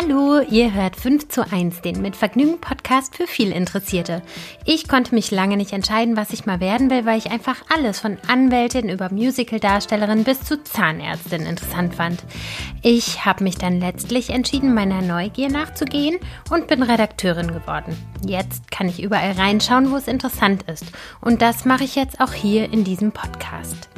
Hallo, ihr hört 5 zu 1, den mit Vergnügen Podcast für viel Interessierte. Ich konnte mich lange nicht entscheiden, was ich mal werden will, weil ich einfach alles von Anwältin über Musicaldarstellerin bis zu Zahnärztin interessant fand. Ich habe mich dann letztlich entschieden, meiner Neugier nachzugehen und bin Redakteurin geworden. Jetzt kann ich überall reinschauen, wo es interessant ist. Und das mache ich jetzt auch hier in diesem Podcast.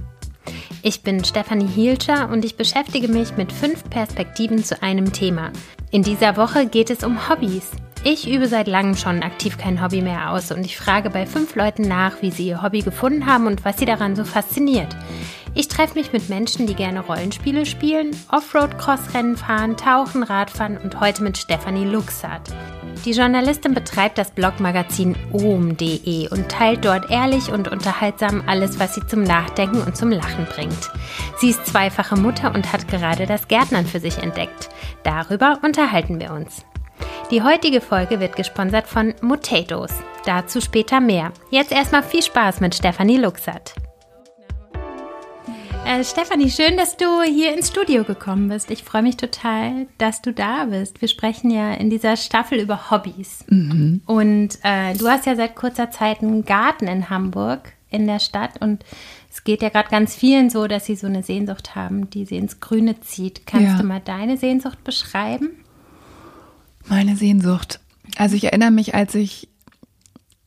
Ich bin Stefanie Hielscher und ich beschäftige mich mit fünf Perspektiven zu einem Thema. In dieser Woche geht es um Hobbys. Ich übe seit langem schon aktiv kein Hobby mehr aus und ich frage bei fünf Leuten nach, wie sie ihr Hobby gefunden haben und was sie daran so fasziniert. Ich treffe mich mit Menschen, die gerne Rollenspiele spielen, Offroad-Crossrennen fahren, tauchen, Radfahren und heute mit Stefanie Luxart. Die Journalistin betreibt das Blogmagazin ohm.de und teilt dort ehrlich und unterhaltsam alles, was sie zum Nachdenken und zum Lachen bringt. Sie ist zweifache Mutter und hat gerade das Gärtnern für sich entdeckt. Darüber unterhalten wir uns. Die heutige Folge wird gesponsert von Mutatos. Dazu später mehr. Jetzt erstmal viel Spaß mit Stefanie Luxert. Äh, Stefanie, schön, dass du hier ins Studio gekommen bist. Ich freue mich total, dass du da bist. Wir sprechen ja in dieser Staffel über Hobbys. Mhm. Und äh, du hast ja seit kurzer Zeit einen Garten in Hamburg, in der Stadt. Und es geht ja gerade ganz vielen so, dass sie so eine Sehnsucht haben, die sie ins Grüne zieht. Kannst ja. du mal deine Sehnsucht beschreiben? Meine Sehnsucht. Also ich erinnere mich, als ich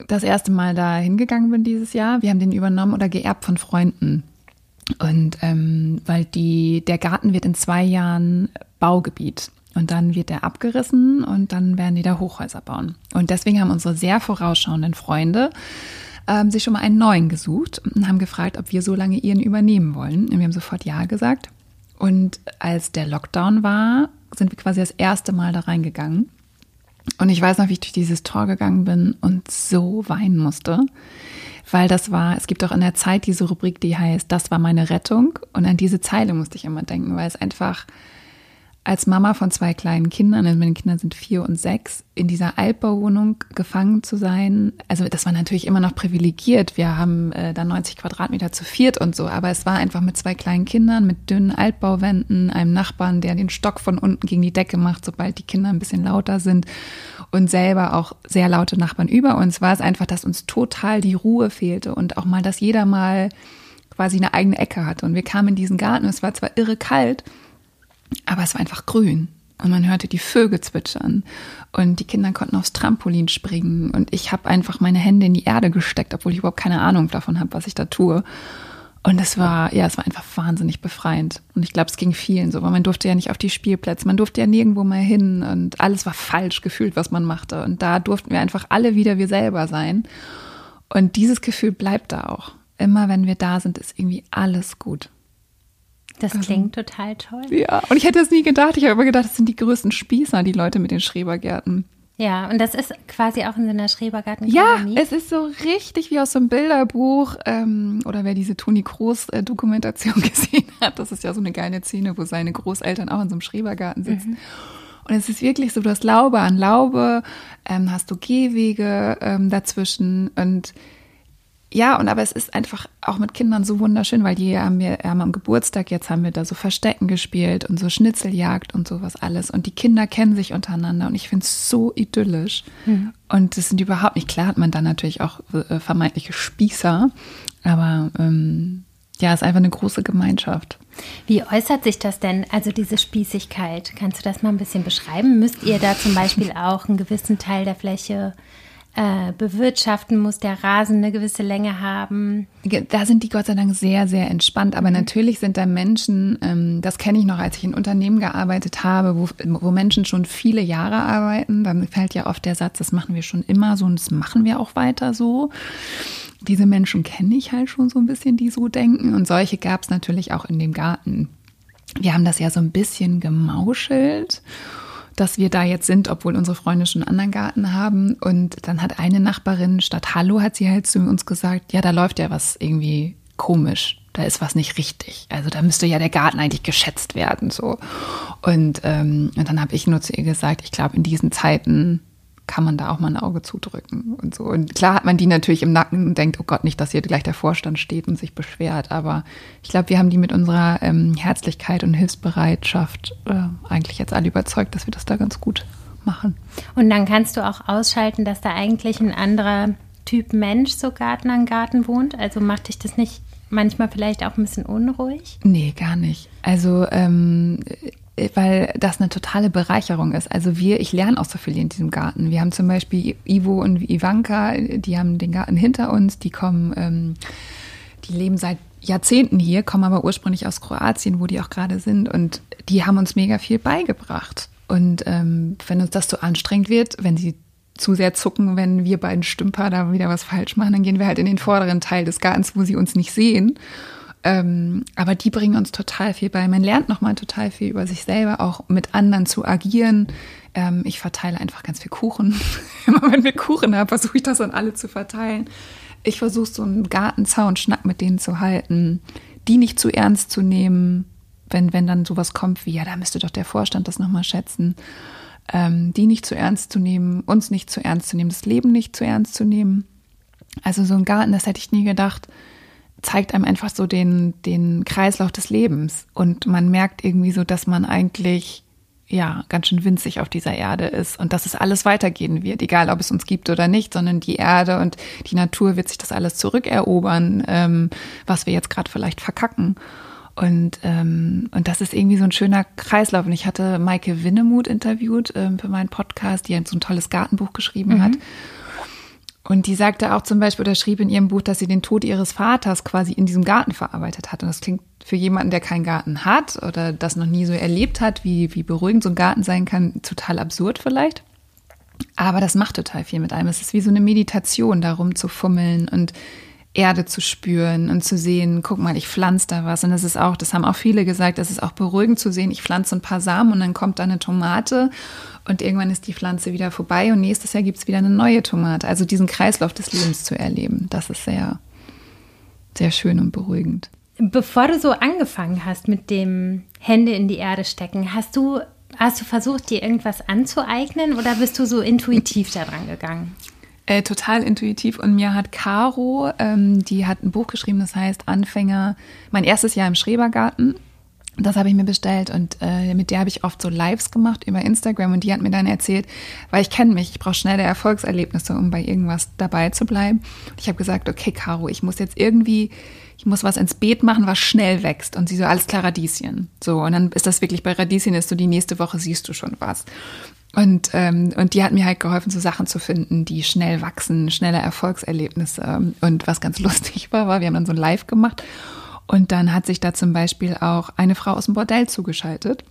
das erste Mal da hingegangen bin dieses Jahr. Wir haben den übernommen oder geerbt von Freunden. Und ähm, weil die, der Garten wird in zwei Jahren Baugebiet. Und dann wird er abgerissen und dann werden die da Hochhäuser bauen. Und deswegen haben unsere sehr vorausschauenden Freunde ähm, sich schon mal einen neuen gesucht und haben gefragt, ob wir so lange ihren übernehmen wollen. Und wir haben sofort Ja gesagt. Und als der Lockdown war, sind wir quasi das erste Mal da reingegangen. Und ich weiß noch, wie ich durch dieses Tor gegangen bin und so weinen musste weil das war, es gibt auch in der Zeit diese Rubrik, die heißt, das war meine Rettung. Und an diese Zeile musste ich immer denken, weil es einfach als Mama von zwei kleinen Kindern, also meine Kinder sind vier und sechs, in dieser Altbauwohnung gefangen zu sein. Also das war natürlich immer noch privilegiert. Wir haben äh, da 90 Quadratmeter zu viert und so, aber es war einfach mit zwei kleinen Kindern, mit dünnen Altbauwänden, einem Nachbarn, der den Stock von unten gegen die Decke macht, sobald die Kinder ein bisschen lauter sind und selber auch sehr laute Nachbarn über uns, war es einfach, dass uns total die Ruhe fehlte und auch mal, dass jeder mal quasi eine eigene Ecke hatte. Und wir kamen in diesen Garten, es war zwar irre kalt, aber es war einfach grün. Und man hörte die Vögel zwitschern und die Kinder konnten aufs Trampolin springen und ich habe einfach meine Hände in die Erde gesteckt, obwohl ich überhaupt keine Ahnung davon habe, was ich da tue. Und es war, ja, es war einfach wahnsinnig befreiend. Und ich glaube, es ging vielen so, weil man durfte ja nicht auf die Spielplätze, man durfte ja nirgendwo mal hin und alles war falsch gefühlt, was man machte. Und da durften wir einfach alle wieder wir selber sein. Und dieses Gefühl bleibt da auch. Immer wenn wir da sind, ist irgendwie alles gut. Das also, klingt total toll. Ja, und ich hätte es nie gedacht. Ich habe immer gedacht, das sind die größten Spießer, die Leute mit den Schrebergärten. Ja, und das ist quasi auch in so einer Schrebergarten. Ja, es ist so richtig wie aus so einem Bilderbuch ähm, oder wer diese Toni Kroos äh, Dokumentation gesehen hat. Das ist ja so eine geile Szene, wo seine Großeltern auch in so einem Schrebergarten sitzen. Mhm. Und es ist wirklich so, du hast Laube an Laube, ähm, hast du Gehwege ähm, dazwischen und ja, und aber es ist einfach auch mit Kindern so wunderschön, weil die haben wir haben am Geburtstag, jetzt haben wir da so Verstecken gespielt und so Schnitzeljagd und sowas alles. Und die Kinder kennen sich untereinander und ich finde es so idyllisch. Mhm. Und das sind überhaupt nicht, klar hat man dann natürlich auch äh, vermeintliche Spießer, aber ähm, ja, es ist einfach eine große Gemeinschaft. Wie äußert sich das denn, also diese Spießigkeit? Kannst du das mal ein bisschen beschreiben? Müsst ihr da zum Beispiel auch einen gewissen Teil der Fläche äh, bewirtschaften, muss der Rasen eine gewisse Länge haben. Da sind die Gott sei Dank sehr, sehr entspannt. Aber mhm. natürlich sind da Menschen, ähm, das kenne ich noch, als ich in Unternehmen gearbeitet habe, wo, wo Menschen schon viele Jahre arbeiten. Dann fällt ja oft der Satz, das machen wir schon immer so und das machen wir auch weiter so. Diese Menschen kenne ich halt schon so ein bisschen, die so denken. Und solche gab es natürlich auch in dem Garten. Wir haben das ja so ein bisschen gemauschelt dass wir da jetzt sind, obwohl unsere Freunde schon einen anderen Garten haben. Und dann hat eine Nachbarin statt Hallo hat sie halt zu uns gesagt, ja, da läuft ja was irgendwie komisch. Da ist was nicht richtig. Also da müsste ja der Garten eigentlich geschätzt werden. so. Und, ähm, und dann habe ich nur zu ihr gesagt, ich glaube, in diesen Zeiten kann man da auch mal ein Auge zudrücken und so. Und klar hat man die natürlich im Nacken und denkt, oh Gott, nicht, dass hier gleich der Vorstand steht und sich beschwert. Aber ich glaube, wir haben die mit unserer ähm, Herzlichkeit und Hilfsbereitschaft äh, eigentlich jetzt alle überzeugt, dass wir das da ganz gut machen. Und dann kannst du auch ausschalten, dass da eigentlich ein anderer Typ Mensch so Garten an Garten wohnt? Also macht dich das nicht manchmal vielleicht auch ein bisschen unruhig? Nee, gar nicht. Also, ähm, weil das eine totale Bereicherung ist. Also wir, ich lerne auch so viel in diesem Garten. Wir haben zum Beispiel Ivo und Ivanka, die haben den Garten hinter uns, die kommen, ähm, die leben seit Jahrzehnten hier, kommen aber ursprünglich aus Kroatien, wo die auch gerade sind. Und die haben uns mega viel beigebracht. Und ähm, wenn uns das so anstrengend wird, wenn sie zu sehr zucken, wenn wir beiden Stümper da wieder was falsch machen, dann gehen wir halt in den vorderen Teil des Gartens, wo sie uns nicht sehen. Ähm, aber die bringen uns total viel bei. Man lernt nochmal total viel über sich selber, auch mit anderen zu agieren. Ähm, ich verteile einfach ganz viel Kuchen. Immer wenn wir Kuchen haben, versuche ich das an alle zu verteilen. Ich versuche so einen Gartenzaun-Schnack mit denen zu halten, die nicht zu ernst zu nehmen, wenn, wenn dann sowas kommt wie, ja, da müsste doch der Vorstand das nochmal schätzen ähm, die nicht zu ernst zu nehmen, uns nicht zu ernst zu nehmen, das Leben nicht zu ernst zu nehmen. Also so ein Garten, das hätte ich nie gedacht, zeigt einem einfach so den, den Kreislauf des Lebens. Und man merkt irgendwie so, dass man eigentlich ja ganz schön winzig auf dieser Erde ist und dass es alles weitergehen wird, egal ob es uns gibt oder nicht, sondern die Erde und die Natur wird sich das alles zurückerobern, ähm, was wir jetzt gerade vielleicht verkacken. Und, ähm, und das ist irgendwie so ein schöner Kreislauf. Und ich hatte Maike Winnemuth interviewt ähm, für meinen Podcast, die so ein tolles Gartenbuch geschrieben mhm. hat. Und die sagte auch zum Beispiel oder schrieb in ihrem Buch, dass sie den Tod ihres Vaters quasi in diesem Garten verarbeitet hat. Und das klingt für jemanden, der keinen Garten hat oder das noch nie so erlebt hat, wie, wie beruhigend so ein Garten sein kann, total absurd vielleicht. Aber das macht total viel mit einem. Es ist wie so eine Meditation, darum zu fummeln und Erde zu spüren und zu sehen, guck mal, ich pflanze da was. Und das ist auch, das haben auch viele gesagt, das ist auch beruhigend zu sehen, ich pflanze ein paar Samen und dann kommt da eine Tomate und irgendwann ist die Pflanze wieder vorbei und nächstes Jahr gibt es wieder eine neue Tomate. Also diesen Kreislauf des Lebens zu erleben, das ist sehr, sehr schön und beruhigend. Bevor du so angefangen hast mit dem Hände in die Erde stecken, hast du Hast du versucht, dir irgendwas anzueignen oder bist du so intuitiv daran gegangen? Äh, total intuitiv. Und mir hat Caro, ähm, die hat ein Buch geschrieben, das heißt Anfänger, mein erstes Jahr im Schrebergarten. Das habe ich mir bestellt und äh, mit der habe ich oft so Lives gemacht über Instagram und die hat mir dann erzählt, weil ich kenne mich, ich brauche schnelle Erfolgserlebnisse, um bei irgendwas dabei zu bleiben. Und ich habe gesagt, okay, Caro, ich muss jetzt irgendwie, ich muss was ins Beet machen, was schnell wächst. Und sie so, alles klar, Radieschen. So, und dann ist das wirklich bei Radieschen, ist so, die nächste Woche siehst du schon was. Und, ähm, und die hat mir halt geholfen, so Sachen zu finden, die schnell wachsen, schnelle Erfolgserlebnisse. Und was ganz lustig war, war, wir haben dann so ein Live gemacht. Und dann hat sich da zum Beispiel auch eine Frau aus dem Bordell zugeschaltet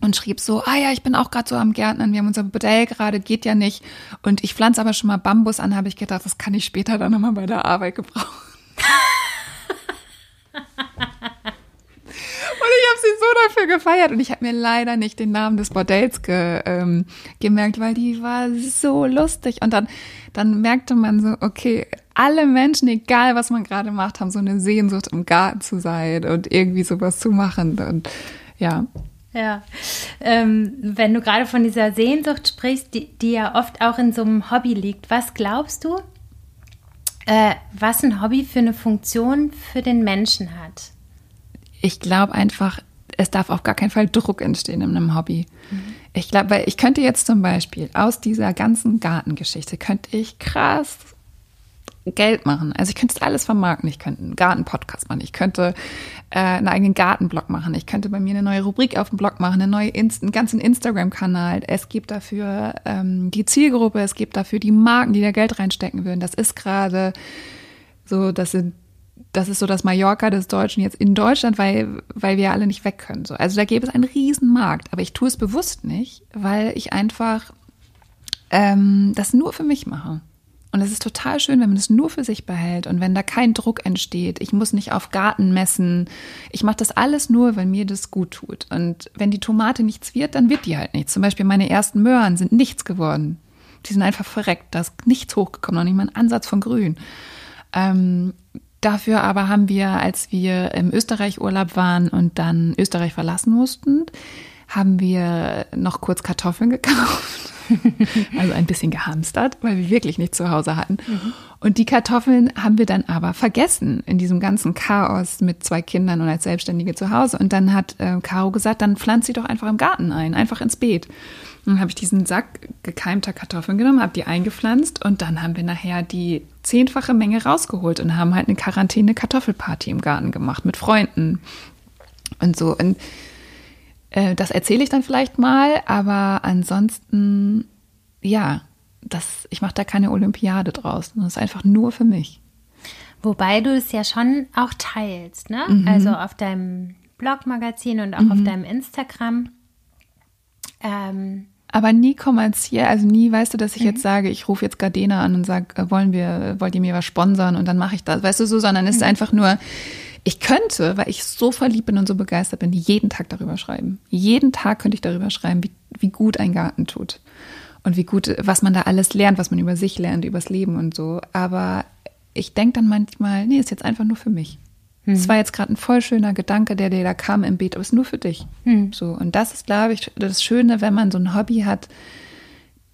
und schrieb so, ah ja, ich bin auch gerade so am Gärtnern, wir haben unser Bordell gerade, geht ja nicht. Und ich pflanze aber schon mal Bambus an, habe ich gedacht, das kann ich später dann nochmal bei der Arbeit gebrauchen. ich habe sie so dafür gefeiert und ich habe mir leider nicht den Namen des Bordells ge, ähm, gemerkt, weil die war so lustig. Und dann, dann merkte man so, okay, alle Menschen, egal was man gerade macht, haben so eine Sehnsucht, im Garten zu sein und irgendwie sowas zu machen. Und ja. Ja, ähm, wenn du gerade von dieser Sehnsucht sprichst, die, die ja oft auch in so einem Hobby liegt, was glaubst du, äh, was ein Hobby für eine Funktion für den Menschen hat? ich glaube einfach, es darf auf gar keinen Fall Druck entstehen in einem Hobby. Mhm. Ich glaube, weil ich könnte jetzt zum Beispiel aus dieser ganzen Gartengeschichte, könnte ich krass Geld machen. Also ich könnte alles vermarkten. Ich könnte einen Gartenpodcast machen. Ich könnte äh, einen eigenen Gartenblog machen. Ich könnte bei mir eine neue Rubrik auf dem Blog machen, eine neue Inst einen ganzen Instagram-Kanal. Es gibt dafür ähm, die Zielgruppe, es gibt dafür die Marken, die da Geld reinstecken würden. Das ist gerade so, das sind das ist so das Mallorca des Deutschen jetzt in Deutschland, weil, weil wir alle nicht weg können. So. Also da gäbe es einen riesen Markt, aber ich tue es bewusst nicht, weil ich einfach ähm, das nur für mich mache. Und es ist total schön, wenn man es nur für sich behält und wenn da kein Druck entsteht. Ich muss nicht auf Garten messen. Ich mache das alles nur, wenn mir das gut tut. Und wenn die Tomate nichts wird, dann wird die halt nichts. Zum Beispiel meine ersten Möhren sind nichts geworden. Die sind einfach verreckt. Da ist nichts hochgekommen, noch nicht mal ein Ansatz von Grün. Ähm, Dafür aber haben wir, als wir im Österreich Urlaub waren und dann Österreich verlassen mussten, haben wir noch kurz Kartoffeln gekauft. also ein bisschen gehamstert, weil wir wirklich nicht zu Hause hatten. Mhm. Und die Kartoffeln haben wir dann aber vergessen in diesem ganzen Chaos mit zwei Kindern und als Selbstständige zu Hause. Und dann hat äh, Caro gesagt, dann pflanzt sie doch einfach im Garten ein, einfach ins Beet. Dann habe ich diesen Sack gekeimter Kartoffeln genommen, habe die eingepflanzt und dann haben wir nachher die zehnfache Menge rausgeholt und haben halt eine Quarantäne-Kartoffelparty im Garten gemacht mit Freunden und so. Und äh, das erzähle ich dann vielleicht mal, aber ansonsten, ja, das, ich mache da keine Olympiade draus. Das ist einfach nur für mich. Wobei du es ja schon auch teilst, ne? Mhm. Also auf deinem Blogmagazin und auch mhm. auf deinem Instagram. Ähm, aber nie kommerziell, also nie weißt du, dass ich mhm. jetzt sage, ich rufe jetzt Gardena an und sage, äh, wollen wir, wollt ihr mir was sponsern und dann mache ich das, weißt du so, sondern es ist mhm. einfach nur, ich könnte, weil ich so verliebt bin und so begeistert bin, jeden Tag darüber schreiben. Jeden Tag könnte ich darüber schreiben, wie, wie gut ein Garten tut. Und wie gut, was man da alles lernt, was man über sich lernt, übers Leben und so. Aber ich denke dann manchmal, nee, ist jetzt einfach nur für mich. Es hm. war jetzt gerade ein voll schöner Gedanke, der dir da kam im Beet, aber es ist nur für dich. Hm. So, und das ist, glaube ich, das Schöne, wenn man so ein Hobby hat,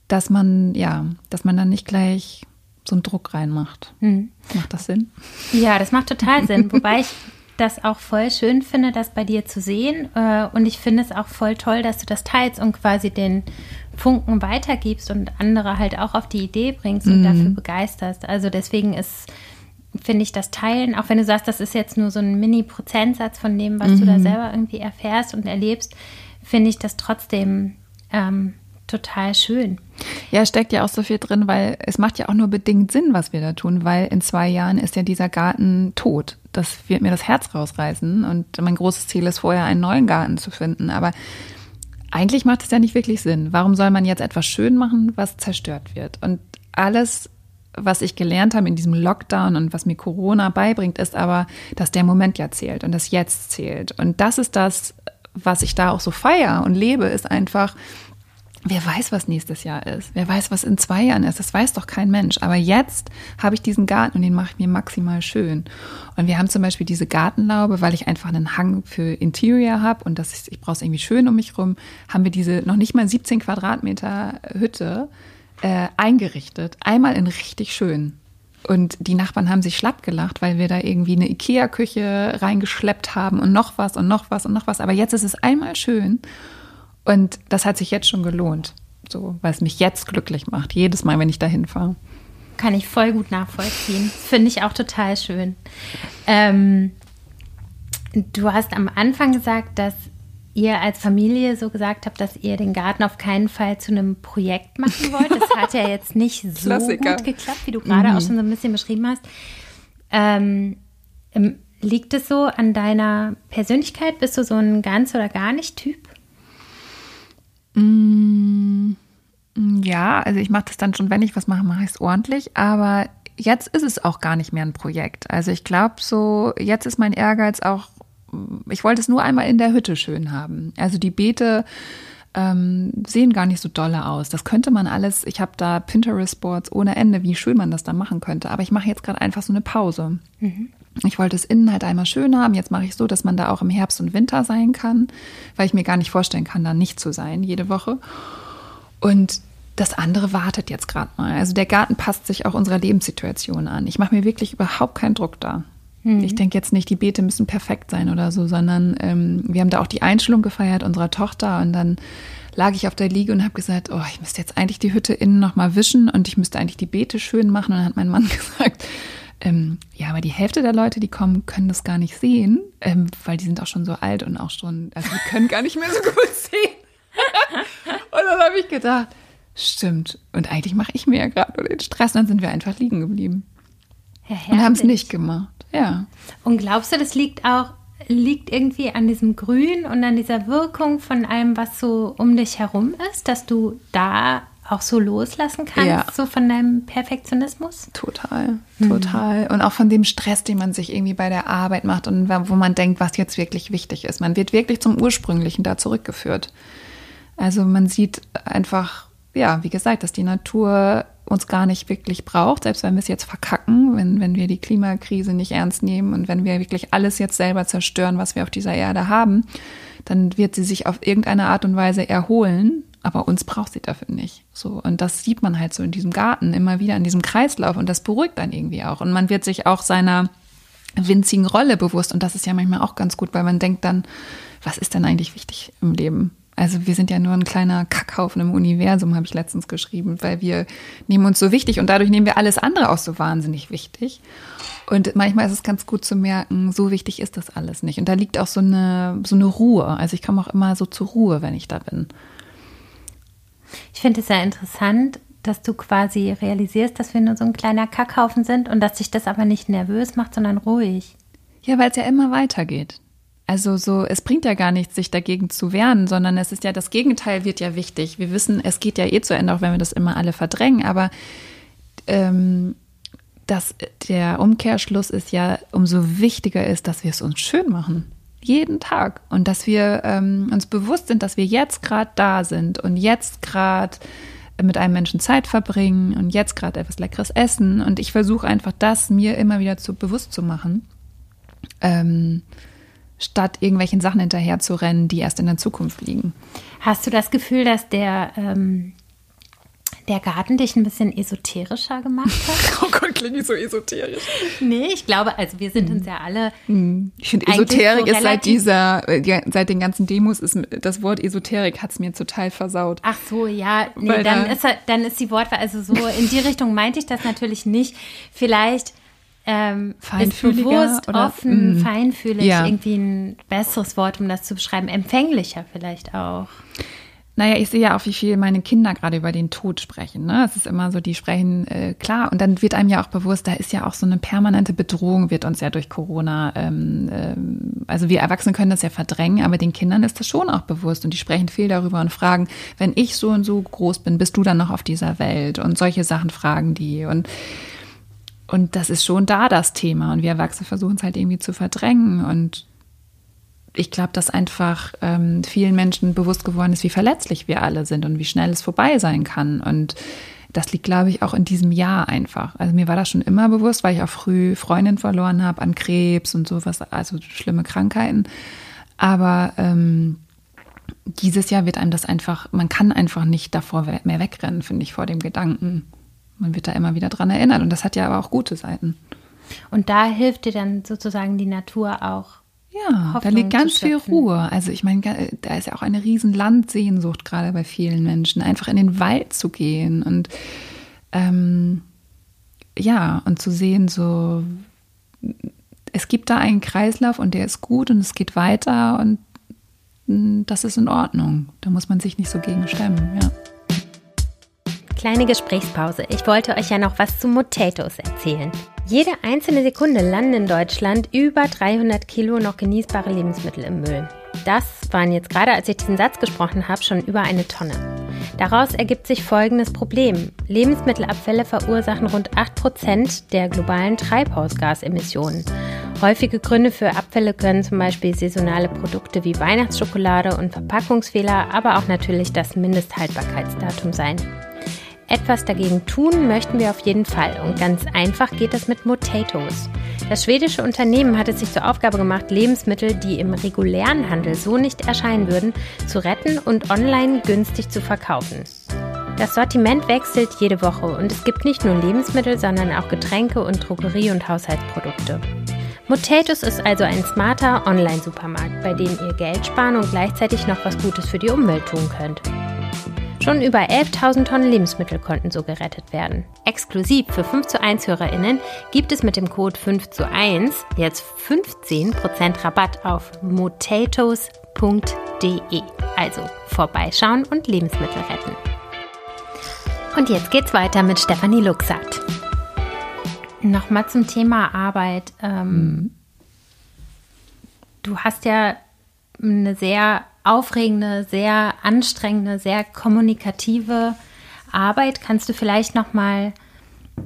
dass man, ja, dass man dann nicht gleich so einen Druck reinmacht. Mhm. Macht das Sinn? Ja, das macht total Sinn. Wobei ich das auch voll schön finde, das bei dir zu sehen. Äh, und ich finde es auch voll toll, dass du das teilst und quasi den Funken weitergibst und andere halt auch auf die Idee bringst und mhm. dafür begeisterst. Also deswegen ist, finde ich, das Teilen, auch wenn du sagst, das ist jetzt nur so ein Mini-Prozentsatz von dem, was mhm. du da mhm. selber irgendwie erfährst und erlebst, finde ich das trotzdem ähm, total schön. Ja, steckt ja auch so viel drin, weil es macht ja auch nur bedingt Sinn, was wir da tun, weil in zwei Jahren ist ja dieser Garten tot. Das wird mir das Herz rausreißen und mein großes Ziel ist vorher einen neuen Garten zu finden. Aber eigentlich macht es ja nicht wirklich Sinn. Warum soll man jetzt etwas schön machen, was zerstört wird? Und alles, was ich gelernt habe in diesem Lockdown und was mir Corona beibringt, ist aber, dass der Moment ja zählt und das Jetzt zählt. Und das ist das, was ich da auch so feier und lebe, ist einfach, Wer weiß, was nächstes Jahr ist? Wer weiß, was in zwei Jahren ist? Das weiß doch kein Mensch. Aber jetzt habe ich diesen Garten und den mache ich mir maximal schön. Und wir haben zum Beispiel diese Gartenlaube, weil ich einfach einen Hang für Interior habe und das ist, ich brauche es irgendwie schön um mich rum, haben wir diese noch nicht mal 17 Quadratmeter Hütte äh, eingerichtet. Einmal in richtig schön. Und die Nachbarn haben sich schlapp gelacht, weil wir da irgendwie eine Ikea-Küche reingeschleppt haben und noch was und noch was und noch was. Aber jetzt ist es einmal schön. Und das hat sich jetzt schon gelohnt, so, weil es mich jetzt glücklich macht, jedes Mal, wenn ich da hinfahre. Kann ich voll gut nachvollziehen. Finde ich auch total schön. Ähm, du hast am Anfang gesagt, dass ihr als Familie so gesagt habt, dass ihr den Garten auf keinen Fall zu einem Projekt machen wollt. Das hat ja jetzt nicht so Klassiker. gut geklappt, wie du gerade mhm. auch schon so ein bisschen beschrieben hast. Ähm, liegt es so an deiner Persönlichkeit? Bist du so ein ganz oder gar nicht Typ? Mm, ja, also ich mache das dann schon, wenn ich was mache, mache ich es ordentlich. Aber jetzt ist es auch gar nicht mehr ein Projekt. Also ich glaube so, jetzt ist mein Ehrgeiz auch, ich wollte es nur einmal in der Hütte schön haben. Also die Beete ähm, sehen gar nicht so dolle aus. Das könnte man alles, ich habe da Pinterest-Boards ohne Ende, wie schön man das da machen könnte. Aber ich mache jetzt gerade einfach so eine Pause. Mhm. Ich wollte es innen halt einmal schön haben. Jetzt mache ich so, dass man da auch im Herbst und Winter sein kann, weil ich mir gar nicht vorstellen kann, da nicht zu sein jede Woche. Und das andere wartet jetzt gerade mal. Also der Garten passt sich auch unserer Lebenssituation an. Ich mache mir wirklich überhaupt keinen Druck da. Mhm. Ich denke jetzt nicht, die Beete müssen perfekt sein oder so, sondern ähm, wir haben da auch die Einstellung gefeiert unserer Tochter und dann lag ich auf der Liege und habe gesagt, oh, ich müsste jetzt eigentlich die Hütte innen noch mal wischen und ich müsste eigentlich die Beete schön machen. Und dann hat mein Mann gesagt, ähm, ja, aber die Hälfte der Leute, die kommen, können das gar nicht sehen, ähm, weil die sind auch schon so alt und auch schon, also die können gar nicht mehr so gut sehen. und dann habe ich gedacht, stimmt. Und eigentlich mache ich mir ja gerade nur den Stress. Und dann sind wir einfach liegen geblieben. Ja, und haben es nicht gemacht. Ja. Und glaubst du, das liegt auch liegt irgendwie an diesem Grün und an dieser Wirkung von allem, was so um dich herum ist, dass du da auch so loslassen kannst, ja. so von deinem Perfektionismus? Total, mhm. total. Und auch von dem Stress, den man sich irgendwie bei der Arbeit macht und wo man denkt, was jetzt wirklich wichtig ist. Man wird wirklich zum Ursprünglichen da zurückgeführt. Also man sieht einfach, ja, wie gesagt, dass die Natur uns gar nicht wirklich braucht, selbst wenn wir es jetzt verkacken, wenn, wenn wir die Klimakrise nicht ernst nehmen und wenn wir wirklich alles jetzt selber zerstören, was wir auf dieser Erde haben, dann wird sie sich auf irgendeine Art und Weise erholen, aber uns braucht sie dafür nicht. So und das sieht man halt so in diesem Garten immer wieder in diesem Kreislauf und das beruhigt dann irgendwie auch und man wird sich auch seiner winzigen Rolle bewusst und das ist ja manchmal auch ganz gut, weil man denkt dann, was ist denn eigentlich wichtig im Leben? Also wir sind ja nur ein kleiner Kackhaufen im Universum, habe ich letztens geschrieben, weil wir nehmen uns so wichtig und dadurch nehmen wir alles andere auch so wahnsinnig wichtig. Und manchmal ist es ganz gut zu merken, so wichtig ist das alles nicht. Und da liegt auch so eine, so eine Ruhe. Also ich komme auch immer so zur Ruhe, wenn ich da bin. Ich finde es sehr interessant, dass du quasi realisierst, dass wir nur so ein kleiner Kackhaufen sind und dass sich das aber nicht nervös macht, sondern ruhig. Ja, weil es ja immer weitergeht. Also so, es bringt ja gar nichts, sich dagegen zu wehren, sondern es ist ja, das Gegenteil wird ja wichtig. Wir wissen, es geht ja eh zu Ende, auch wenn wir das immer alle verdrängen, aber ähm, dass der Umkehrschluss ist ja, umso wichtiger ist, dass wir es uns schön machen. Jeden Tag. Und dass wir ähm, uns bewusst sind, dass wir jetzt gerade da sind und jetzt gerade mit einem Menschen Zeit verbringen und jetzt gerade etwas Leckeres essen. Und ich versuche einfach das mir immer wieder zu bewusst zu machen. Ähm, statt irgendwelchen Sachen hinterher zu rennen, die erst in der Zukunft liegen. Hast du das Gefühl, dass der, ähm, der Garten dich ein bisschen esoterischer gemacht hat? oh Gott, klingt nicht so esoterisch. Nee, ich glaube, also wir sind uns ja alle. Hm. Ich finde, Esoterik so ist seit dieser, äh, seit den ganzen Demos ist das Wort Esoterik hat es mir total versaut. Ach so, ja, nee, dann da ist dann ist die Wortwahl, also so in die Richtung meinte ich das natürlich nicht. Vielleicht ähm, ist bewusst, oder? offen, mm, feinfühlig, ja. irgendwie ein besseres Wort, um das zu beschreiben, empfänglicher vielleicht auch. Naja, ich sehe ja auch, wie viel meine Kinder gerade über den Tod sprechen. Ne? Es ist immer so, die sprechen äh, klar. Und dann wird einem ja auch bewusst, da ist ja auch so eine permanente Bedrohung, wird uns ja durch Corona. Ähm, ähm, also wir Erwachsene können das ja verdrängen, aber den Kindern ist das schon auch bewusst. Und die sprechen viel darüber und fragen, wenn ich so und so groß bin, bist du dann noch auf dieser Welt? Und solche Sachen fragen die. Und und das ist schon da das Thema. Und wir Erwachsene versuchen es halt irgendwie zu verdrängen. Und ich glaube, dass einfach ähm, vielen Menschen bewusst geworden ist, wie verletzlich wir alle sind und wie schnell es vorbei sein kann. Und das liegt, glaube ich, auch in diesem Jahr einfach. Also mir war das schon immer bewusst, weil ich auch früh Freundin verloren habe an Krebs und sowas, also schlimme Krankheiten. Aber ähm, dieses Jahr wird einem das einfach, man kann einfach nicht davor mehr wegrennen, finde ich, vor dem Gedanken man wird da immer wieder dran erinnert. Und das hat ja aber auch gute Seiten. Und da hilft dir dann sozusagen die Natur auch. Ja, Hoffnung da liegt ganz viel Ruhe. Also ich meine, da ist ja auch eine riesen Landsehnsucht gerade bei vielen Menschen, einfach in den Wald zu gehen und ähm, ja, und zu sehen, so es gibt da einen Kreislauf und der ist gut und es geht weiter und mm, das ist in Ordnung. Da muss man sich nicht so gegen stemmen, ja. Kleine Gesprächspause. Ich wollte euch ja noch was zu Potatoes erzählen. Jede einzelne Sekunde landen in Deutschland über 300 Kilo noch genießbare Lebensmittel im Müll. Das waren jetzt gerade, als ich diesen Satz gesprochen habe, schon über eine Tonne. Daraus ergibt sich folgendes Problem. Lebensmittelabfälle verursachen rund 8% der globalen Treibhausgasemissionen. Häufige Gründe für Abfälle können zum Beispiel saisonale Produkte wie Weihnachtsschokolade und Verpackungsfehler, aber auch natürlich das Mindesthaltbarkeitsdatum sein. Etwas dagegen tun möchten wir auf jeden Fall und ganz einfach geht das mit Potatoes. Das schwedische Unternehmen hat es sich zur Aufgabe gemacht, Lebensmittel, die im regulären Handel so nicht erscheinen würden, zu retten und online günstig zu verkaufen. Das Sortiment wechselt jede Woche und es gibt nicht nur Lebensmittel, sondern auch Getränke und Drogerie- und Haushaltsprodukte. Motatus ist also ein smarter Online-Supermarkt, bei dem ihr Geld sparen und gleichzeitig noch was Gutes für die Umwelt tun könnt. Schon über 11.000 Tonnen Lebensmittel konnten so gerettet werden. Exklusiv für 5 zu 1 HörerInnen gibt es mit dem Code 5 zu 1 jetzt 15% Rabatt auf motatos.de. Also vorbeischauen und Lebensmittel retten. Und jetzt geht's weiter mit Stefanie Luxat. Nochmal zum Thema Arbeit. Ähm, mhm. Du hast ja eine sehr aufregende, sehr anstrengende, sehr kommunikative Arbeit. Kannst du vielleicht noch mal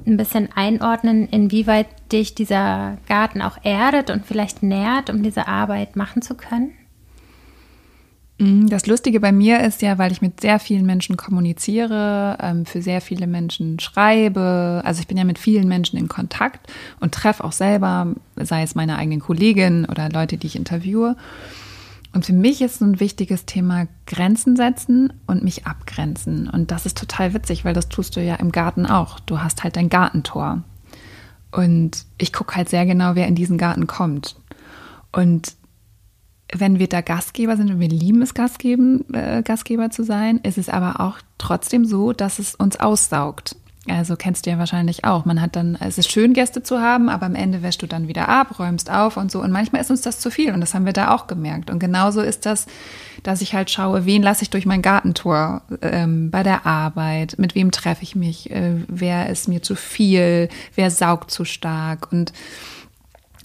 ein bisschen einordnen, inwieweit dich dieser Garten auch erdet und vielleicht nährt, um diese Arbeit machen zu können? Mm, das Lustige bei mir ist ja, weil ich mit sehr vielen Menschen kommuniziere, ähm, für sehr viele Menschen schreibe. Also ich bin ja mit vielen Menschen in Kontakt und treffe auch selber, sei es meine eigenen Kolleginnen oder Leute, die ich interviewe. Und für mich ist ein wichtiges Thema Grenzen setzen und mich abgrenzen. Und das ist total witzig, weil das tust du ja im Garten auch. Du hast halt dein Gartentor. Und ich gucke halt sehr genau, wer in diesen Garten kommt. Und wenn wir da Gastgeber sind und wir lieben es, Gastgeben, äh, Gastgeber zu sein, ist es aber auch trotzdem so, dass es uns aussaugt. Also kennst du ja wahrscheinlich auch. Man hat dann, es ist schön, Gäste zu haben, aber am Ende wäschst du dann wieder ab, räumst auf und so. Und manchmal ist uns das zu viel und das haben wir da auch gemerkt. Und genauso ist das, dass ich halt schaue, wen lasse ich durch mein Gartentor ähm, bei der Arbeit, mit wem treffe ich mich, äh, wer ist mir zu viel, wer saugt zu stark. Und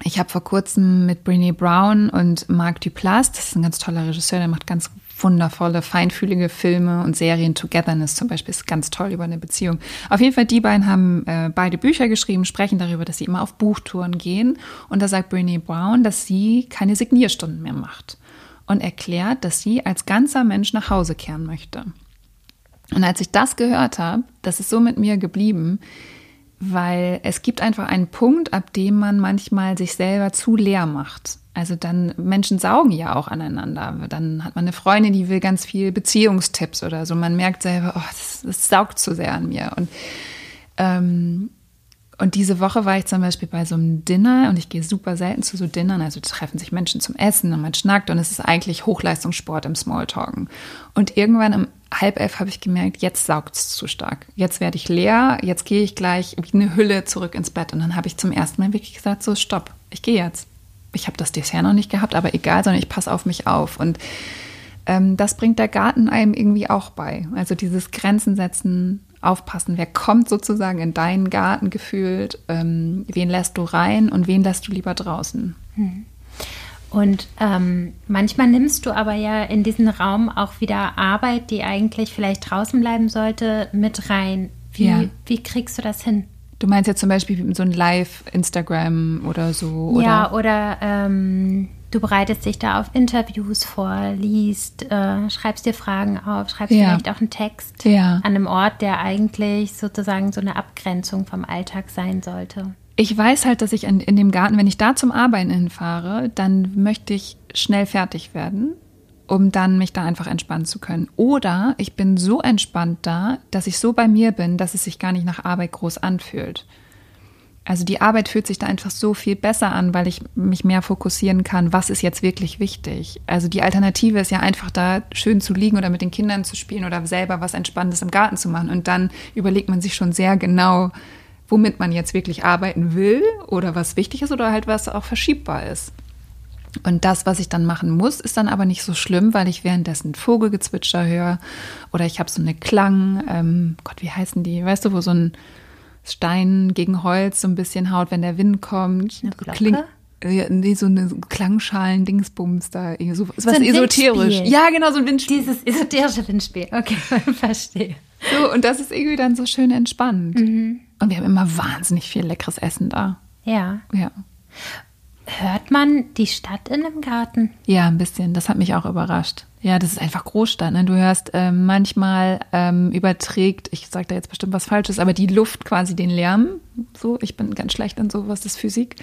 ich habe vor kurzem mit Brene Brown und Marc Duplass, das ist ein ganz toller Regisseur, der macht ganz wundervolle, feinfühlige Filme und Serien. Togetherness zum Beispiel ist ganz toll über eine Beziehung. Auf jeden Fall, die beiden haben äh, beide Bücher geschrieben, sprechen darüber, dass sie immer auf Buchtouren gehen. Und da sagt Brene Brown, dass sie keine Signierstunden mehr macht. Und erklärt, dass sie als ganzer Mensch nach Hause kehren möchte. Und als ich das gehört habe, das ist so mit mir geblieben, weil es gibt einfach einen Punkt, ab dem man manchmal sich selber zu leer macht. Also dann, Menschen saugen ja auch aneinander. Dann hat man eine Freundin, die will ganz viel Beziehungstipps oder so. Man merkt selber, oh, das, das saugt zu sehr an mir. Und, ähm, und diese Woche war ich zum Beispiel bei so einem Dinner und ich gehe super selten zu so Dinnern. Also treffen sich Menschen zum Essen und man schnackt und es ist eigentlich Hochleistungssport im Smalltalken. Und irgendwann um halb elf habe ich gemerkt, jetzt saugt es zu stark. Jetzt werde ich leer, jetzt gehe ich gleich wie eine Hülle zurück ins Bett. Und dann habe ich zum ersten Mal wirklich gesagt, so stopp, ich gehe jetzt ich habe das Dessert noch nicht gehabt, aber egal, sondern ich passe auf mich auf. Und ähm, das bringt der Garten einem irgendwie auch bei. Also dieses Grenzen setzen, aufpassen, wer kommt sozusagen in deinen Garten gefühlt, ähm, wen lässt du rein und wen lässt du lieber draußen. Hm. Und ähm, manchmal nimmst du aber ja in diesen Raum auch wieder Arbeit, die eigentlich vielleicht draußen bleiben sollte, mit rein. Wie, ja. wie kriegst du das hin? Du meinst jetzt zum Beispiel so ein Live-Instagram oder so? Oder? Ja, oder ähm, du bereitest dich da auf Interviews vor, liest, äh, schreibst dir Fragen auf, schreibst ja. vielleicht auch einen Text ja. an einem Ort, der eigentlich sozusagen so eine Abgrenzung vom Alltag sein sollte. Ich weiß halt, dass ich in, in dem Garten, wenn ich da zum Arbeiten hinfahre, dann möchte ich schnell fertig werden um dann mich da einfach entspannen zu können. Oder ich bin so entspannt da, dass ich so bei mir bin, dass es sich gar nicht nach Arbeit groß anfühlt. Also die Arbeit fühlt sich da einfach so viel besser an, weil ich mich mehr fokussieren kann, was ist jetzt wirklich wichtig. Also die Alternative ist ja einfach da schön zu liegen oder mit den Kindern zu spielen oder selber was Entspannendes im Garten zu machen. Und dann überlegt man sich schon sehr genau, womit man jetzt wirklich arbeiten will oder was wichtig ist oder halt was auch verschiebbar ist. Und das, was ich dann machen muss, ist dann aber nicht so schlimm, weil ich währenddessen Vogelgezwitscher höre oder ich habe so eine Klang, ähm, Gott, wie heißen die? Weißt du, wo so ein Stein gegen Holz so ein bisschen haut, wenn der Wind kommt. Eine Glocke? Ja, nee, so eine Klangschalen-Dingsbums da, so, so was esoterisch. Windspiel. Ja, genau, so ein Windspiel. Dieses esoterische Windspiel. Okay, verstehe. So, und das ist irgendwie dann so schön entspannt. Mhm. Und wir haben immer wahnsinnig viel leckeres Essen da. Ja. Ja. Hört man die Stadt in einem Garten? Ja, ein bisschen. Das hat mich auch überrascht. Ja, das ist einfach Großstadt. Ne? Du hörst ähm, manchmal ähm, überträgt, ich sage da jetzt bestimmt was Falsches, aber die Luft quasi den Lärm. So, ich bin ganz schlecht in sowas, das Physik.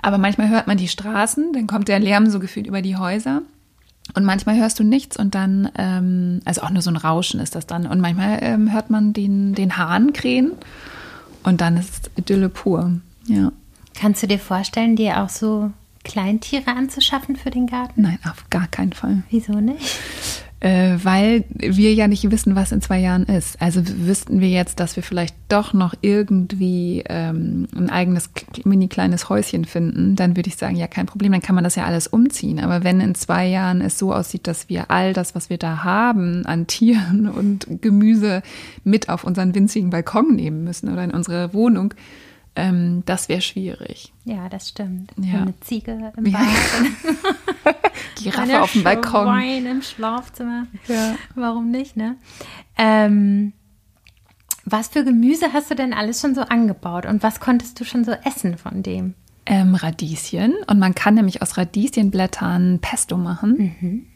Aber manchmal hört man die Straßen, dann kommt der Lärm so gefühlt über die Häuser. Und manchmal hörst du nichts und dann, ähm, also auch nur so ein Rauschen ist das dann. Und manchmal ähm, hört man den, den Hahn krähen und dann ist Idylle pur. Ja. Kannst du dir vorstellen, dir auch so Kleintiere anzuschaffen für den Garten? Nein, auf gar keinen Fall. Wieso nicht? Äh, weil wir ja nicht wissen, was in zwei Jahren ist. Also wüssten wir jetzt, dass wir vielleicht doch noch irgendwie ähm, ein eigenes mini kleines Häuschen finden, dann würde ich sagen, ja, kein Problem, dann kann man das ja alles umziehen. Aber wenn in zwei Jahren es so aussieht, dass wir all das, was wir da haben an Tieren und Gemüse mit auf unseren winzigen Balkon nehmen müssen oder in unsere Wohnung, ähm, das wäre schwierig. Ja, das stimmt. Ja. eine Ziege im Bad. Giraffe auf dem Balkon. Wein im Schlafzimmer. Ja. Warum nicht, ne? Ähm, was für Gemüse hast du denn alles schon so angebaut und was konntest du schon so essen von dem? Ähm, Radieschen. Und man kann nämlich aus Radieschenblättern Pesto machen. Mhm.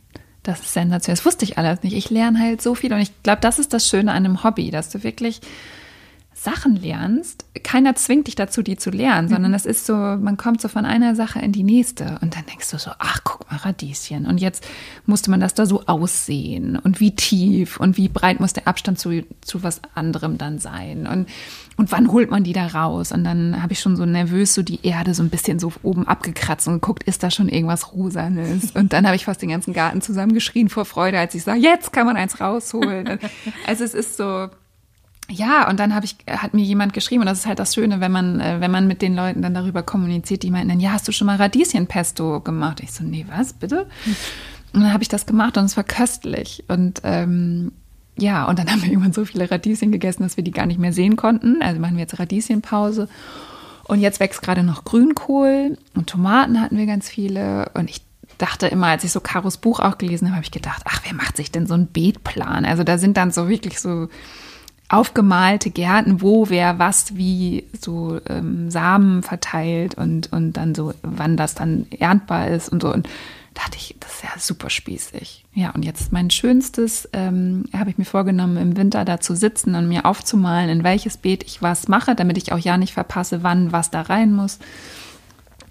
Das ist sensationell. Das wusste ich alles nicht. Ich lerne halt so viel und ich glaube, das ist das Schöne an einem Hobby, dass du wirklich Sachen lernst, keiner zwingt dich dazu, die zu lernen, sondern es ist so, man kommt so von einer Sache in die nächste und dann denkst du so, ach, guck mal, Radieschen. Und jetzt musste man das da so aussehen und wie tief und wie breit muss der Abstand zu, zu was anderem dann sein und, und wann holt man die da raus? Und dann habe ich schon so nervös so die Erde so ein bisschen so oben abgekratzt und geguckt, ist da schon irgendwas Rosanes? Und dann habe ich fast den ganzen Garten zusammengeschrien vor Freude, als ich sage, jetzt kann man eins rausholen. Also es ist so, ja, und dann habe ich, hat mir jemand geschrieben, und das ist halt das Schöne, wenn man, äh, wenn man mit den Leuten dann darüber kommuniziert, die meinten dann, ja, hast du schon mal Radieschenpesto gemacht? Ich so, nee, was, bitte? Und dann habe ich das gemacht und es war köstlich. Und ähm, ja, und dann haben wir irgendwann so viele Radieschen gegessen, dass wir die gar nicht mehr sehen konnten. Also machen wir jetzt Radieschenpause. Und jetzt wächst gerade noch Grünkohl und Tomaten hatten wir ganz viele. Und ich dachte immer, als ich so Karos Buch auch gelesen habe, habe ich gedacht, ach, wer macht sich denn so einen Beetplan? Also da sind dann so wirklich so aufgemalte Gärten, wo wer was wie so ähm, Samen verteilt und, und dann so, wann das dann erntbar ist und so. Und dachte ich, das ist ja super spießig. Ja, und jetzt mein schönstes, ähm, habe ich mir vorgenommen, im Winter da zu sitzen und mir aufzumalen, in welches Beet ich was mache, damit ich auch ja nicht verpasse, wann was da rein muss.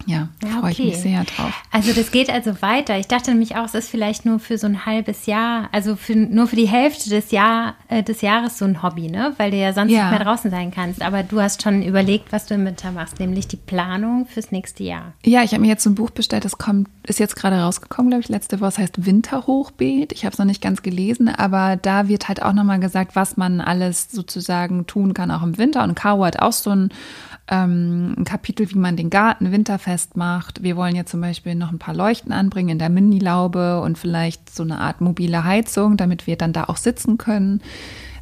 Ja, ja freue ich mich sehr drauf. Also das geht also weiter. Ich dachte nämlich auch, es ist vielleicht nur für so ein halbes Jahr, also für, nur für die Hälfte des, Jahr, äh, des Jahres so ein Hobby, ne? Weil du ja sonst ja. nicht mehr draußen sein kannst. Aber du hast schon überlegt, was du im Winter machst, nämlich die Planung fürs nächste Jahr. Ja, ich habe mir jetzt so ein Buch bestellt, das kommt, ist jetzt gerade rausgekommen, glaube ich, letzte Woche. Das heißt Winterhochbeet. Ich habe es noch nicht ganz gelesen, aber da wird halt auch nochmal gesagt, was man alles sozusagen tun kann, auch im Winter. Und Caro hat auch so ein ähm, ein Kapitel, wie man den Garten winterfest macht. Wir wollen jetzt zum Beispiel noch ein paar Leuchten anbringen in der Mini-Laube und vielleicht so eine Art mobile Heizung, damit wir dann da auch sitzen können.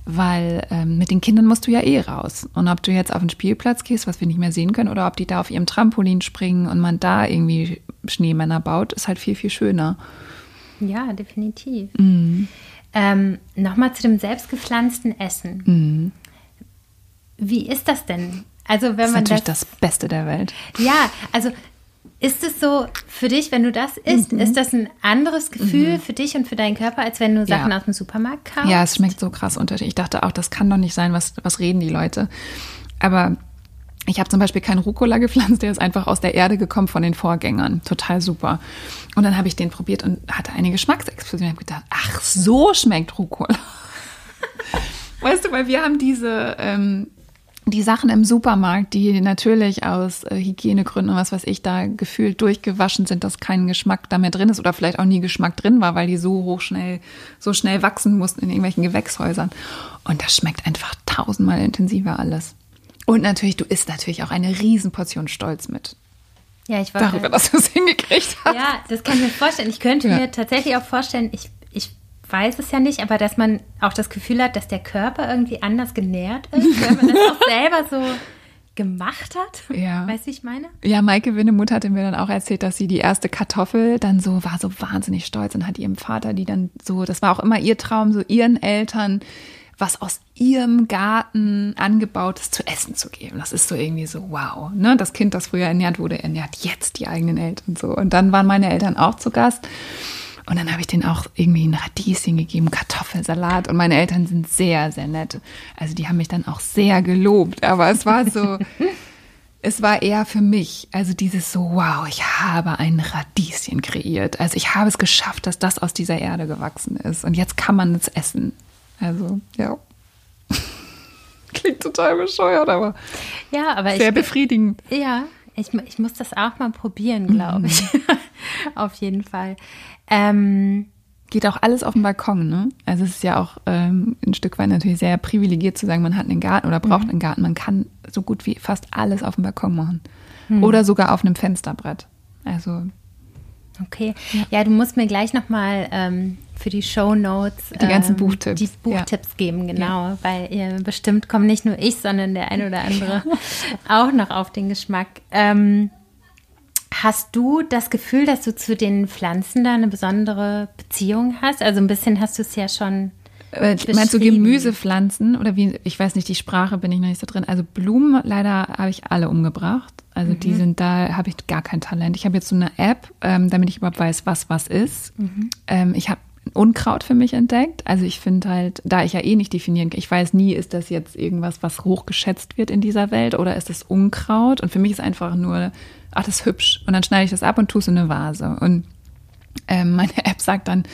Weil ähm, mit den Kindern musst du ja eh raus. Und ob du jetzt auf den Spielplatz gehst, was wir nicht mehr sehen können, oder ob die da auf ihrem Trampolin springen und man da irgendwie Schneemänner baut, ist halt viel, viel schöner. Ja, definitiv. Mhm. Ähm, Nochmal zu dem selbstgepflanzten Essen. Mhm. Wie ist das denn? Also wenn das ist man natürlich das, das Beste der Welt. Ja, also ist es so für dich, wenn du das isst, mhm. ist das ein anderes Gefühl mhm. für dich und für deinen Körper, als wenn du Sachen ja. aus dem Supermarkt kaufst? Ja, es schmeckt so krass unterschiedlich. Ich dachte auch, das kann doch nicht sein, was, was reden die Leute. Aber ich habe zum Beispiel keinen Rucola gepflanzt, der ist einfach aus der Erde gekommen von den Vorgängern. Total super. Und dann habe ich den probiert und hatte eine Geschmacksexplosion. Ich habe gedacht, ach, so schmeckt Rucola. weißt du, weil wir haben diese, ähm, die Sachen im Supermarkt, die natürlich aus äh, Hygienegründen und was weiß ich da gefühlt durchgewaschen sind, dass kein Geschmack da mehr drin ist oder vielleicht auch nie Geschmack drin war, weil die so hoch schnell, so schnell wachsen mussten in irgendwelchen Gewächshäusern. Und das schmeckt einfach tausendmal intensiver alles. Und natürlich, du isst natürlich auch eine Riesenportion Stolz mit. Ja, ich war darüber, dass du es hingekriegt hast. Ja, das kann ich mir vorstellen. Ich könnte ja. mir tatsächlich auch vorstellen, ich, ich weiß es ja nicht, aber dass man auch das Gefühl hat, dass der Körper irgendwie anders genährt ist, wenn man das auch selber so gemacht hat. Ja. Weißt du, wie ich meine? Ja, Maike Winnemuth hatte mir dann auch erzählt, dass sie die erste Kartoffel dann so war so wahnsinnig stolz und hat ihrem Vater die dann so, das war auch immer ihr Traum, so ihren Eltern was aus ihrem Garten angebautes zu essen zu geben. Das ist so irgendwie so, wow. Ne? Das Kind, das früher ernährt wurde, ernährt jetzt die eigenen Eltern so. Und dann waren meine Eltern auch zu Gast. Und dann habe ich denen auch irgendwie ein Radieschen gegeben, Kartoffelsalat. Und meine Eltern sind sehr, sehr nett. Also die haben mich dann auch sehr gelobt. Aber es war so, es war eher für mich, also dieses so, wow, ich habe ein Radieschen kreiert. Also ich habe es geschafft, dass das aus dieser Erde gewachsen ist. Und jetzt kann man es essen. Also, ja. Klingt total bescheuert, aber, ja, aber sehr ich, befriedigend. Ja, ich, ich muss das auch mal probieren, glaube mhm. ich. Auf jeden Fall. Ähm, Geht auch alles auf dem Balkon, ne? Also es ist ja auch ähm, ein Stück weit natürlich sehr privilegiert zu sagen, man hat einen Garten oder braucht mhm. einen Garten. Man kann so gut wie fast alles auf dem Balkon machen. Mhm. Oder sogar auf einem Fensterbrett. Also. Okay. Ja, ja du musst mir gleich nochmal ähm, für die Show Notes die ganzen ähm, Buchtipps, die Buchtipps ja. geben, genau, ja. weil ihr bestimmt kommt nicht nur ich, sondern der eine oder andere auch noch auf den Geschmack. Ähm, Hast du das Gefühl, dass du zu den Pflanzen da eine besondere Beziehung hast? Also ein bisschen hast du es ja schon. Äh, meinst du Gemüsepflanzen oder wie? Ich weiß nicht, die Sprache bin ich noch nicht so drin. Also Blumen leider habe ich alle umgebracht. Also mhm. die sind da, habe ich gar kein Talent. Ich habe jetzt so eine App, ähm, damit ich überhaupt weiß, was was ist. Mhm. Ähm, ich habe Unkraut für mich entdeckt. Also ich finde halt, da ich ja eh nicht definieren kann, ich weiß nie, ist das jetzt irgendwas, was hochgeschätzt wird in dieser Welt oder ist es Unkraut? Und für mich ist einfach nur, ach, das ist hübsch. Und dann schneide ich das ab und tue es in eine Vase. Und ähm, meine App sagt dann,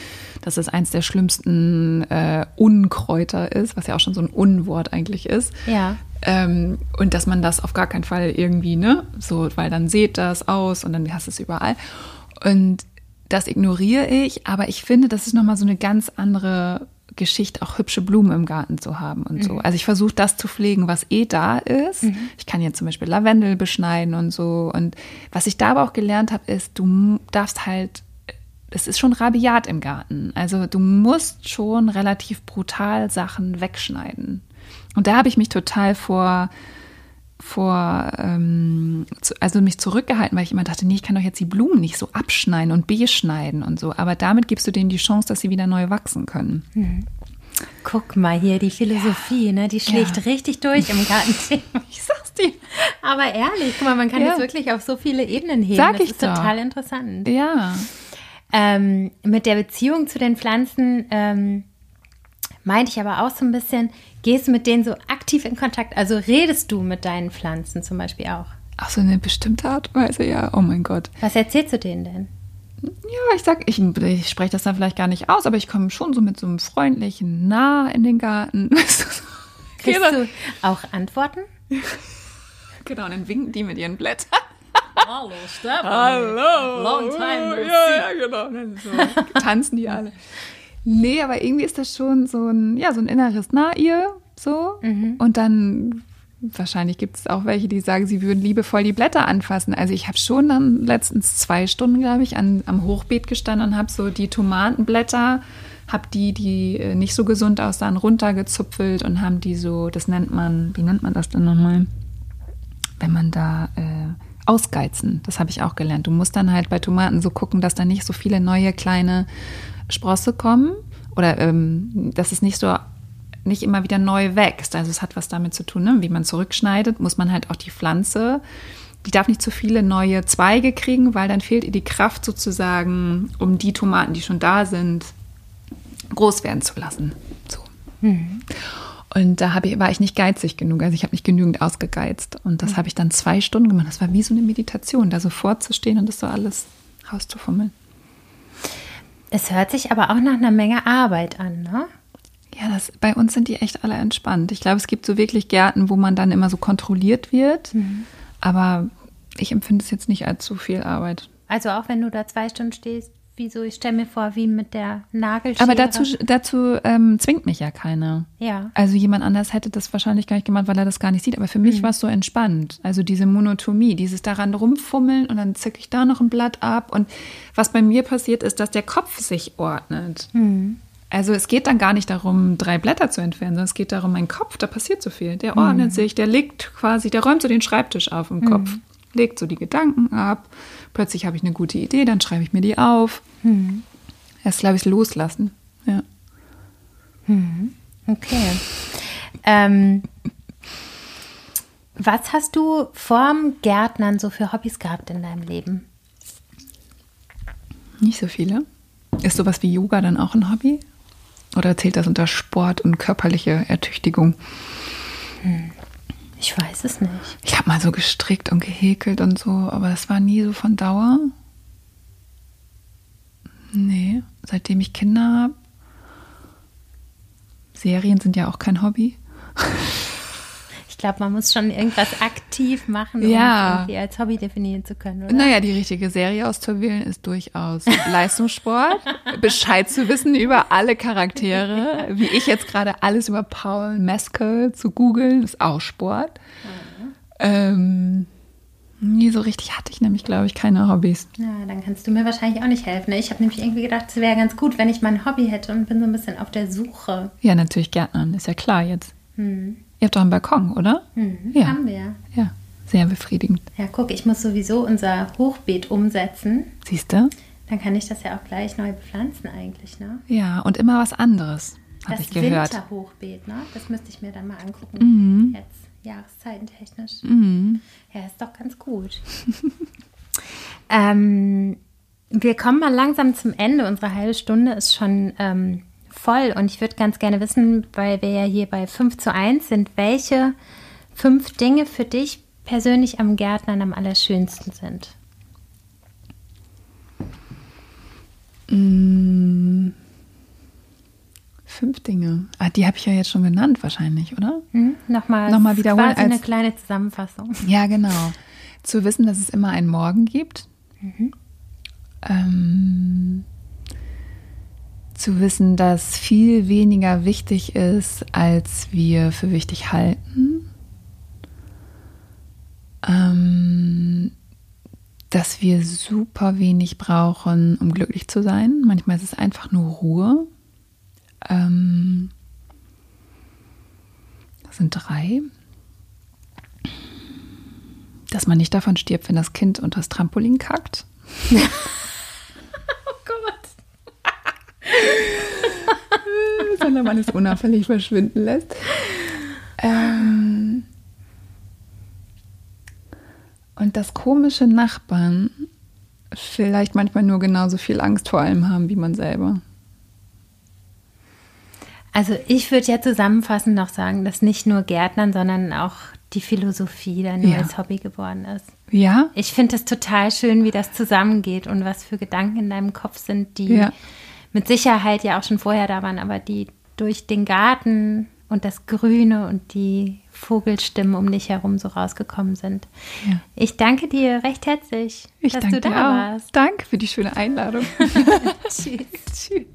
dass es eins der schlimmsten äh, Unkräuter ist, was ja auch schon so ein Unwort eigentlich ist. Ja. Ähm, und dass man das auf gar keinen Fall irgendwie, ne, so, weil dann seht das aus und dann hast du es überall. Und das ignoriere ich, aber ich finde, das ist nochmal so eine ganz andere Geschichte, auch hübsche Blumen im Garten zu haben und so. Also ich versuche das zu pflegen, was eh da ist. Ich kann jetzt zum Beispiel Lavendel beschneiden und so. Und was ich da aber auch gelernt habe, ist, du darfst halt es ist schon rabiat im Garten. Also du musst schon relativ brutal Sachen wegschneiden. Und da habe ich mich total vor, vor ähm, also mich zurückgehalten, weil ich immer dachte, nee, ich kann doch jetzt die Blumen nicht so abschneiden und beschneiden und so. Aber damit gibst du denen die Chance, dass sie wieder neu wachsen können. Mhm. Guck mal hier, die Philosophie, ja. ne? Die schlägt ja. richtig durch im Gartenthema. ich sag's dir. Aber ehrlich, guck mal, man kann ja. das wirklich auf so viele Ebenen heben. Sag das ich ist doch. total interessant. Ja. Ähm, mit der Beziehung zu den Pflanzen ähm, meinte ich aber auch so ein bisschen, gehst du mit denen so aktiv in Kontakt? Also redest du mit deinen Pflanzen zum Beispiel auch? Ach so, eine bestimmte Art und Weise, ja. Oh mein Gott. Was erzählst du denen denn? Ja, ich sag, ich, ich spreche das dann vielleicht gar nicht aus, aber ich komme schon so mit so einem freundlichen Nah in den Garten. Kriegst du auch Antworten? genau, und dann winken die mit ihren Blättern. Hallo, Stefan. Hallo. Long time no ja, see. ja, genau. So tanzen die alle. Nee, aber irgendwie ist das schon so ein, ja, so ein inneres Na ihr, so. Mhm. Und dann, wahrscheinlich gibt es auch welche, die sagen, sie würden liebevoll die Blätter anfassen. Also ich habe schon dann letztens zwei Stunden, glaube ich, an, am Hochbeet gestanden und habe so die Tomatenblätter, habe die, die äh, nicht so gesund aussahen, runtergezupfelt und haben die so, das nennt man, wie nennt man das denn nochmal? Wenn man da äh, ausgeizen, das habe ich auch gelernt. Du musst dann halt bei Tomaten so gucken, dass da nicht so viele neue kleine Sprosse kommen oder ähm, dass es nicht so nicht immer wieder neu wächst. Also es hat was damit zu tun, ne? wie man zurückschneidet, muss man halt auch die Pflanze, die darf nicht zu viele neue Zweige kriegen, weil dann fehlt ihr die Kraft sozusagen, um die Tomaten, die schon da sind, groß werden zu lassen. So. Mhm. Und da ich, war ich nicht geizig genug. Also ich habe nicht genügend ausgegeizt. Und das habe ich dann zwei Stunden gemacht. Das war wie so eine Meditation, da so vorzustehen und das so alles rauszufummeln. Es hört sich aber auch nach einer Menge Arbeit an, ne? Ja, das, bei uns sind die echt alle entspannt. Ich glaube, es gibt so wirklich Gärten, wo man dann immer so kontrolliert wird. Mhm. Aber ich empfinde es jetzt nicht als zu viel Arbeit. Also auch wenn du da zwei Stunden stehst, wie so, ich stelle mir vor, wie mit der Nagelschere. Aber dazu, dazu ähm, zwingt mich ja keiner. Ja. Also jemand anders hätte das wahrscheinlich gar nicht gemacht, weil er das gar nicht sieht. Aber für mich Mhm. war es so entspannt. Also diese Monotomie, dieses daran rumfummeln und dann zücke ich da noch ein Blatt ab. Und was bei mir passiert ist, dass der Kopf sich ordnet. Mhm. Also es geht dann gar nicht darum, drei Blätter zu entfernen, sondern es geht darum, mein Kopf, da passiert so viel. Der ordnet sich, der legt quasi, der räumt so den Schreibtisch auf im Kopf, legt so die Gedanken ab. Plötzlich habe ich eine gute Idee, dann schreibe ich mir die auf. Erst, glaube ich, loslassen. Ja. Okay. Ähm, was hast du vorm Gärtnern so für Hobbys gehabt in deinem Leben? Nicht so viele. Ist sowas wie Yoga dann auch ein Hobby? Oder zählt das unter Sport und körperliche Ertüchtigung? Ich weiß es nicht. Ich habe mal so gestrickt und gehäkelt und so, aber das war nie so von Dauer. Nee, seitdem ich Kinder habe. Serien sind ja auch kein Hobby. Ich glaube, man muss schon irgendwas aktiv machen, um Ja. es irgendwie als Hobby definieren zu können, oder? Naja, die richtige Serie auszuwählen ist durchaus Leistungssport. Bescheid zu wissen über alle Charaktere. Wie ich jetzt gerade alles über Paul Mescal zu googeln, ist auch Sport. Ähm, nie so richtig hatte ich nämlich, glaube ich, keine Hobbys. Ja, dann kannst du mir wahrscheinlich auch nicht helfen. ne? Ich habe nämlich irgendwie gedacht, es wäre ganz gut, wenn ich mal ein Hobby hätte und bin so ein bisschen auf der Suche. Ja, natürlich Gärtnern, ist ja klar jetzt. Hm. Ihr habt doch einen Balkon, oder? Mhm, Ja. Haben wir. Ja, sehr befriedigend. Ja, guck, ich muss sowieso unser Hochbeet umsetzen. Siehst du? Dann kann ich das ja auch gleich neu bepflanzen eigentlich, ne? Ja, und immer was anderes, habe Das ich gehört. Winterhochbeet, ne? Das müsste ich mir dann mal angucken. Mhm. Jetzt, jahreszeitentechnisch. Mhm. Ja, ist doch ganz gut. ähm, Wir kommen mal langsam zum Ende. Unsere halbe Stunde ist schon ähm, voll und ich würde ganz gerne wissen, weil wir ja hier bei 5 zu 1 sind, welche fünf Dinge für dich persönlich am Gärtnern am allerschönsten sind. Mm, fünf Dinge. Ah, die habe ich ja jetzt schon genannt wahrscheinlich, oder? Hm, nochmal, Nochmal wiederholen. Quasi eine kleine Zusammenfassung. Ja, genau. Zu wissen, dass es immer einen Morgen gibt. Mhm. Ähm, zu wissen, dass viel weniger wichtig ist, als wir für wichtig halten. Ähm, dass wir super wenig brauchen, um glücklich zu sein. Manchmal ist es einfach nur Ruhe. Ähm, das sind drei. Dass man nicht davon stirbt, wenn das Kind unter das Trampolin kackt. Sondern man es unauffällig verschwinden lässt. Ähm, und dass komische Nachbarn vielleicht manchmal nur genauso viel Angst vor allem haben wie man selber. Also ich würde ja zusammenfassend noch sagen, dass nicht nur Gärtnern, sondern auch die Philosophie neues ja. Hobby geworden ist. Ja. Ich finde es total schön, wie das zusammengeht und was für Gedanken in deinem Kopf sind, die ja. Mit Sicherheit ja auch schon vorher da waren, aber die durch den Garten und das Grüne und die Vogelstimmen um dich herum so rausgekommen sind. Ja. Ich danke dir recht herzlich, ich dass du da warst. Danke für die schöne Einladung. Tschüss. Tschüss.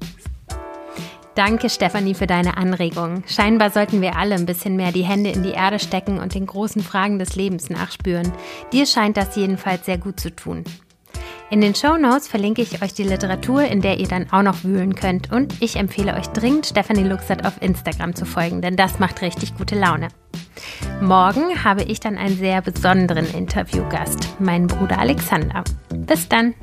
Danke, Stefanie, für deine Anregung. Scheinbar sollten wir alle ein bisschen mehr die Hände in die Erde stecken und den großen Fragen des Lebens nachspüren. Dir scheint das jedenfalls sehr gut zu tun. In den Show Notes verlinke ich euch die Literatur, in der ihr dann auch noch wühlen könnt. Und ich empfehle euch dringend, Stefanie Luxert auf Instagram zu folgen, denn das macht richtig gute Laune. Morgen habe ich dann einen sehr besonderen Interviewgast, meinen Bruder Alexander. Bis dann!